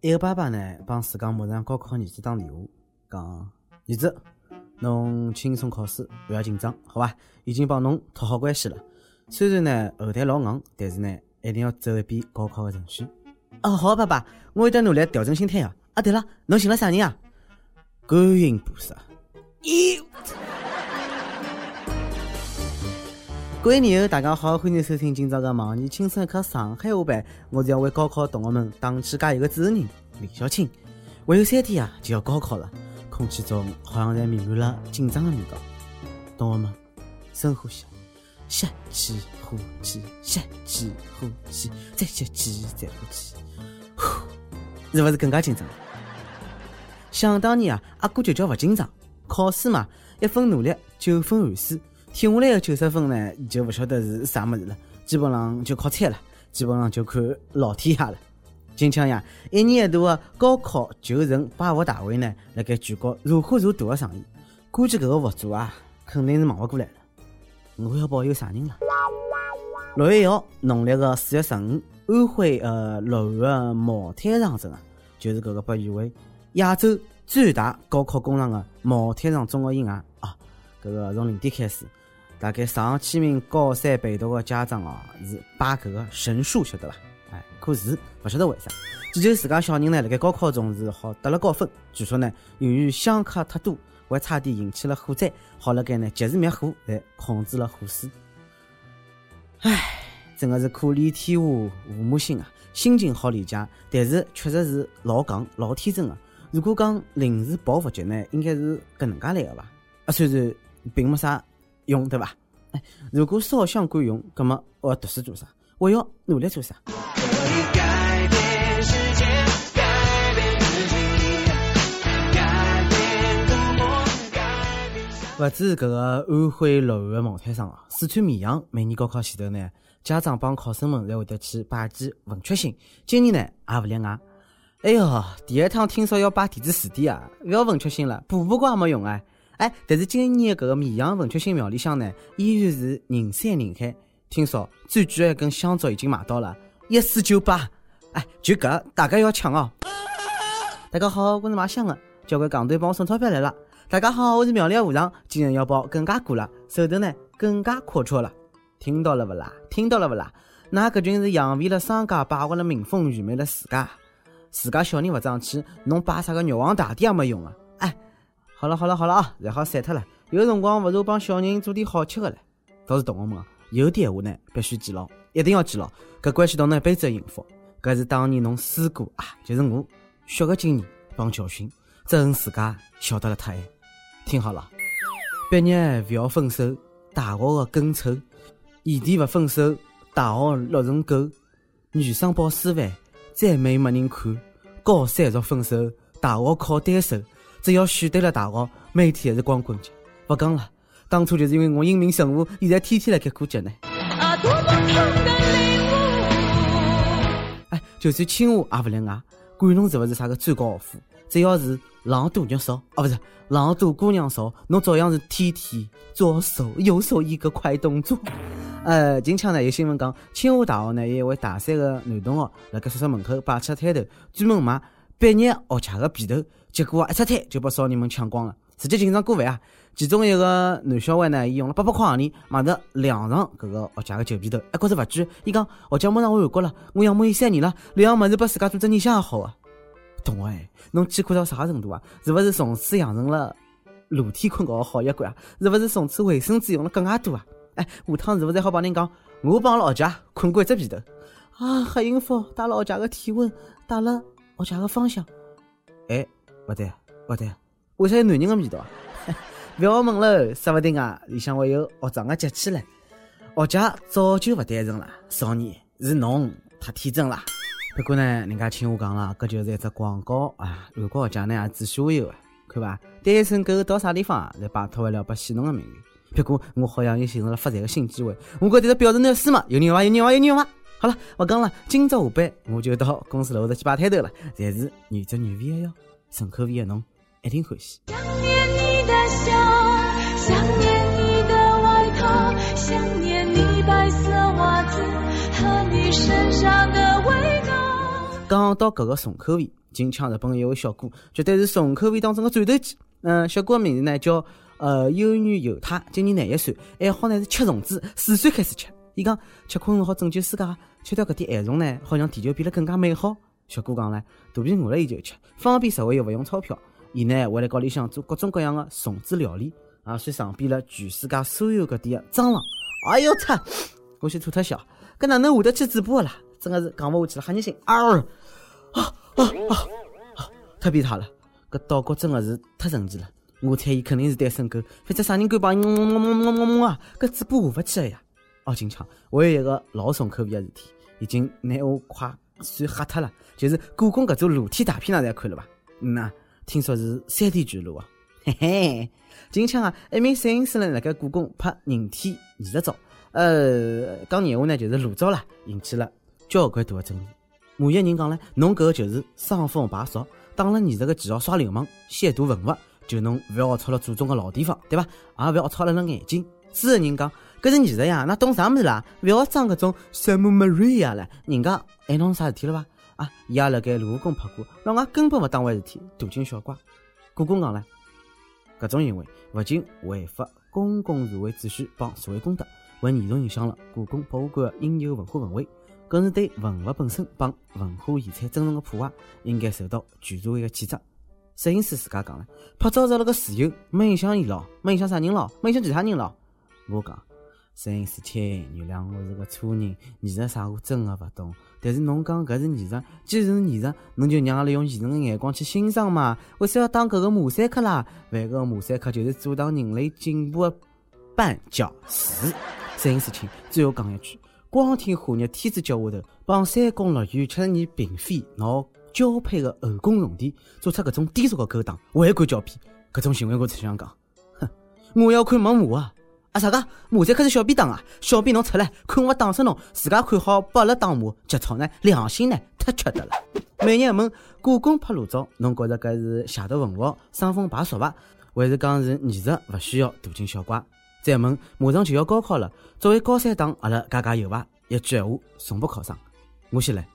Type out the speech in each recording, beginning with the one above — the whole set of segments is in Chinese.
一个爸爸呢帮自家马上高考儿子打电话，讲儿子，侬轻松考试，勿要紧张，好伐？已经帮侬托好关系了。虽然呢后台老硬，但是呢一定要走一遍高考的程序。哦，好，爸爸，我会得努力调整心态啊。啊，对了，侬寻了啥人啊？观音菩萨。咦。各位年友，大家好，欢迎收听今朝的《盲人轻松一刻上海话版》。我是要为高考同学们打气加油的主持人李小青。还有三天啊，就要高考了，空气中好像在弥漫了紧张的味道。同学们，深呼吸，吸气，呼气，吸气，呼气，再吸气，再呼气，呼，是不是更加紧张？想当年啊，阿哥就叫勿紧张，考试嘛，一分努力，九分汗水。填下来的九十分呢，就不晓得是啥么子了，基本上就靠猜了，基本上就看老天爷了。今腔呀，一年一度的高考求人拜佛大会呢，辣盖全国如火如荼的上演，估计搿个佛祖啊，肯定是忙勿过来了。我要保佑啥人了？六月一号，农历个四月十五，安徽呃六安的茅台场镇啊，就是搿个被誉为亚洲最大高考工厂的茅台场综合医院啊，搿个从零点开始。大概上千名高三陪读的家长哦，是拜搿个神树，晓得伐？哎，可是勿晓得为啥，祈求自家小人呢，辣盖高考中是好得了高分。据说呢，由于香客太多，还差点引起了火灾，好辣盖呢及时灭火，来控制了火势。唉，真的是可怜天下父母心啊！心情好理解，但是确实是老戆老天真的。如果讲临时抱佛脚呢，应该是搿能介来的伐？啊，虽然并没啥。用对吧？哎，如果烧香管用，那么我要读书做啥？我要努力做啥？不止搿个安徽六安的茅台厂啊，四川绵阳每年高考前头呢，家长帮考生们侪会得去拜祭文曲星。今年呢也勿例外。哎哟，第一趟听说要拜电子词典啊，勿要文曲星了，补补光也没用啊。哎，但是今年搿个绵阳文曲星庙里向呢，依然是人山人海。听说最贵的一根香烛已经买到了一四九八。哎，就搿，大家要抢哦！大家好，我是卖香的，交关港队帮我送钞票来了。大家好，我是庙里的和尚，今日要包更加鼓了，手头呢更加阔绰了。听到了勿啦？听到了勿啦？那搿群是养肥了商家，败坏了民风，愚昧了自家。自家小人勿争气，侬拜啥个玉皇大帝也没用啊！好了好了好了啊，然好散脱了。有辰光勿如帮小人做点好吃的唻。倒是同学们，有点话呢必须记牢，一定要记牢。搿关系到侬一辈子的幸福。搿是当年侬师哥啊，就是我血的经验帮教训，只恨自家晓得了太晚。听好了，毕业勿要分手，大学的更丑；异地勿分手，大学六成狗；女生报师范，再美没人看；高三若分手，大学考单手。只要选对了大学，每天还是光棍节。不讲了，当初就是因为我英明神武，现在天天来开过节呢。哎，就算清华也不例外，管侬是不是啥个专高学府，只要是狼多肉少，哦不是狼多姑娘少，侬照样是天天左手右手一个快动作。呃，近腔呢有新闻讲，清华大学呢有一位大三的男同学，辣盖宿舍门口摆起了摊头，专门卖毕业学吃的皮头。结果啊，一出摊就被少年们抢光了，直接进场过万啊！其中一个男小孩呢，伊用了八百块行钿买着两床搿个学家的旧被头，还觉着勿贵。伊讲学家马上回韩国了，我养母伊三年了，两样物事把自家做只念想也好啊！同学哎，侬艰苦到啥程度啊？是勿是从此养成了露天困觉的好习惯啊？是勿是从此卫生纸用了更加多啊？哎，下趟是勿是还好帮人讲，我帮了学家困过一只被头啊？黑幸福打了学家的体温，打了学家的方向，哎。不对，不对，为啥有男人的味道啊？不要问了，说不定啊，里向会有学长的节气嘞。学姐早就不单纯了，少年是侬太天真了。不过呢，人家听我讲了，搿就是一只广告啊。韩国学姐呢也只虚伪的，看吧，单身狗到啥地方来摆脱不了被戏弄的命运。不过我好像又寻着了发财的新机会。我搿迭个表示你要死嘛？有人伐？有人伐？有人伐？好了，勿讲了，今朝下班我就到公司楼下头去摆摊头了，侪是原汁原味的哟。重口味的侬一定欢喜。想念你的笑，想念你的外套，想念你白色袜子和你身上的味道。讲到搿个重口味，近腔日本一位小哥，绝对是重口味当中的战斗机。嗯，小哥的名字呢叫呃优女犹太，今年廿一岁，爱好呢是吃虫子，四岁开始吃。伊讲吃昆虫好拯救世界，吃掉搿点害虫呢，好让地球变得更加美好。小哥讲了，肚皮饿了伊就吃，方便实惠又勿用钞票。伊呢会辣高里向做各种各样的虫子料理，也算尝遍了全世界所有各地的蟑螂。哎哟擦！我先吐特笑，搿哪能下得去嘴巴啦？真的是讲勿下去了，吓人心！啊啊啊啊！太变态了！搿岛国真的是太神奇了。我猜伊肯定是单身狗，否则啥人敢帮伊么么么么么么啊？搿嘴巴下勿去了呀！哦，金枪，我有一个老重口味的事体，已经拿我快算吓脱了。就是故宫搿座露天大片，㑚侪看了伐？嗯呐，听说是三 D 巨录啊！嘿嘿，近腔啊，一名摄影师呢，辣盖故宫拍人体艺术照，呃，讲闲话呢就是裸照啦，引起了交关大的争议。某一人讲呢，侬搿个就是伤风败俗，打了艺术个旗号耍流氓，亵渎文物，就侬勿要龌龊了祖宗个老地方，对伐？也勿要龌龊了了眼睛。之后人讲。搿是艺术呀，那懂啥物事啦？勿要装搿种圣母玛利亚了，人家还弄啥事体了伐？啊，伊也辣盖卢浮宫拍过，老外根本勿当回事体，大惊小怪。故宫讲了，搿种行为勿仅违反公共社会秩序帮社会公德，还严重影响了故宫博物馆的应有文化氛围，更是对文物本身帮文化遗产尊重的破坏，应该受到全社会的谴责。摄影师自家讲了，拍照是了个自由，没影响伊咯，没影响啥人咯，没影响其他人咯。我讲。摄影师听，原谅我是个粗人，艺术啥我真的勿懂。但是侬讲搿是艺术，既然是艺术，侬就让阿拉用艺术的眼光去欣赏嘛。为啥要当搿个马赛克啦？万搿个马赛克就是阻挡人类进步的绊脚石。摄影师听，最后讲一句，光天化日天子脚下头帮三宫六院七十二嫔妃闹交配的后宫重地，做出搿种低俗的勾当，还敢叫皮？搿种行为我只想讲，哼，我要看猛马啊！啊啥个？马赛克是小便当啊！小便侬出来，看我打死侬！自家看好，不勒当马，节操呢？良心呢？太缺德了！每日问故宫拍裸照，侬觉着搿是亵渎文物、伤风败俗伐？还是讲是艺术，勿需要大惊小怪？再问马上就要高考了，作为高三党，阿拉加加油伐？一句闲话，从不考上。我先来，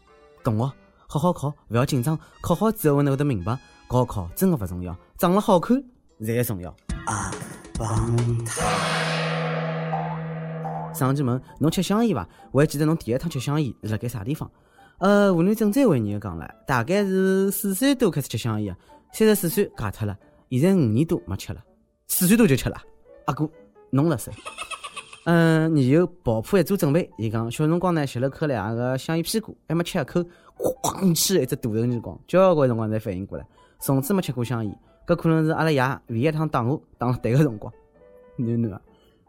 同学，好好考，勿要紧张。考好之后，侬会得明白，高考真的勿重要，长了好看才重要。啊，帮他。上去问侬吃香烟伐？我还记得侬第一趟吃香烟是辣盖啥地方？呃，湖南正在为你讲了，大概是四岁多开始吃香烟，三十四岁戒脱了，现在五年多没吃了，四岁多就吃了。阿哥，侬了噻。嗯，你又爆破一做准备，伊讲小辰光呢吸了口两个香烟屁股，还没吃一口，哐起一只大头耳光，交关辰光才反应过来，从此没吃过香烟。搿可能是阿拉爷唯一趟打我打对个辰光，囡囡啊。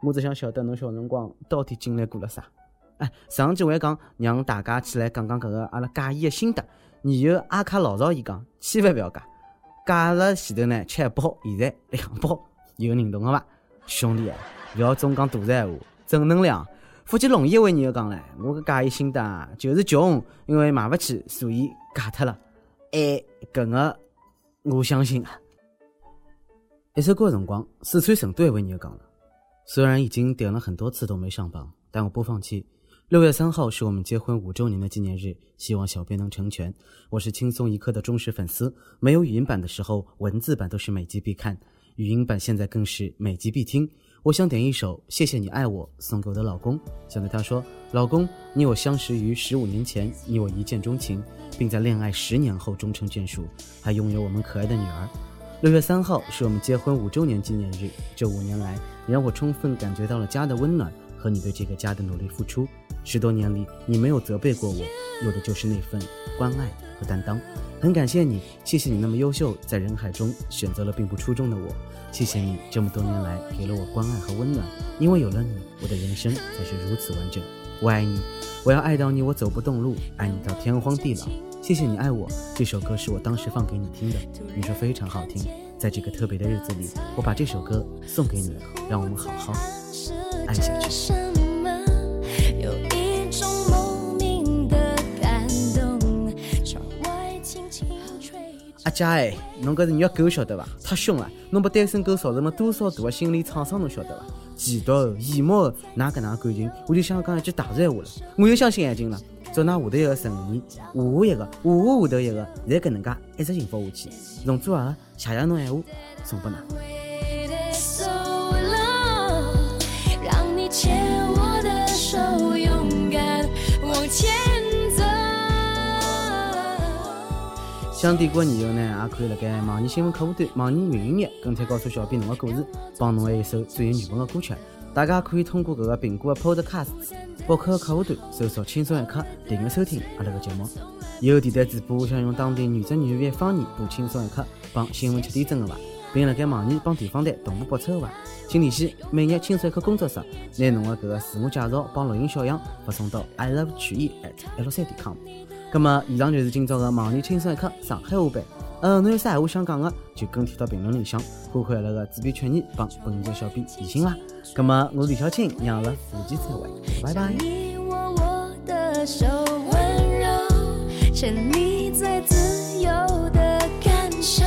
我只想晓得侬小辰光到底经历过了啥？哎，上期还讲让大家起来讲讲搿个阿拉戒烟的心得。然后阿卡老早伊讲，千万勿要戒，戒了前头呢吃一包，现在两包，有认同个伐？兄弟，勿要总讲大闲话，正能量。福建龙一位人又讲唻，我个戒烟心得啊就是穷，因为买勿起，所以戒脱了。哎，搿个我相信。一首歌辰光，四川成都一位人又讲了。虽然已经点了很多次都没上榜，但我不放弃。六月三号是我们结婚五周年的纪念日，希望小编能成全。我是轻松一刻的忠实粉丝，没有语音版的时候，文字版都是每集必看，语音版现在更是每集必听。我想点一首《谢谢你爱我》，送给我的老公，想对他说：老公，你我相识于十五年前，你我一见钟情，并在恋爱十年后终成眷属，还拥有我们可爱的女儿。六月三号是我们结婚五周年纪念日，这五年来。你让我充分感觉到了家的温暖和你对这个家的努力付出。十多年里，你没有责备过我，有的就是那份关爱和担当。很感谢你，谢谢你那么优秀，在人海中选择了并不出众的我。谢谢你这么多年来给了我关爱和温暖，因为有了你，我的人生才是如此完整。我爱你，我要爱到你我走不动路，爱你到天荒地老。谢谢你爱我，这首歌是我当时放给你听的，你说非常好听。在这个特别的日子里，我把这首歌送给你，让我们好好爱下去。阿佳哎，侬搿是虐狗晓得伐？太凶了！侬把单身狗造成了多少大的心理创伤，侬晓得伐？嫉妒、羡慕，哪搿能感情？我就想讲一句大实话了，我又相信爱情了。祝㑚下头一个顺利，下下一个，下下下头一个，侪搿能介一直幸福下去。从做啊，谢谢侬闲话送拨㑚。想点歌以后呢，也可以辣盖网易新闻客户端、网易云音乐跟帖告诉小编侬个故事，帮侬一首最有缘分的歌曲。大家可以通过搿个苹果的 Podcast 博客客户端搜索“轻松一刻”，订阅收听阿拉个节目。有电台主播想用当地原汁原味方言播《轻松一刻》帮新闻七点整的伐，并辣盖网易帮地方台同步播出的伐？请联系每日轻松一刻工作室，拿侬个搿个自我介绍帮录音小样发送到 i love 曲艺 at l 三点 com。咁么，以上就是今朝的网易轻松一刻上海话版。呃，侬有啥闲话想讲的，就跟帖到评论里向，看看阿拉个主编曲艺帮本期小编提醒啦。那么，我是李小青，让阿拉下期再会，拜拜。你握我的手温柔，牵你最自由的感受。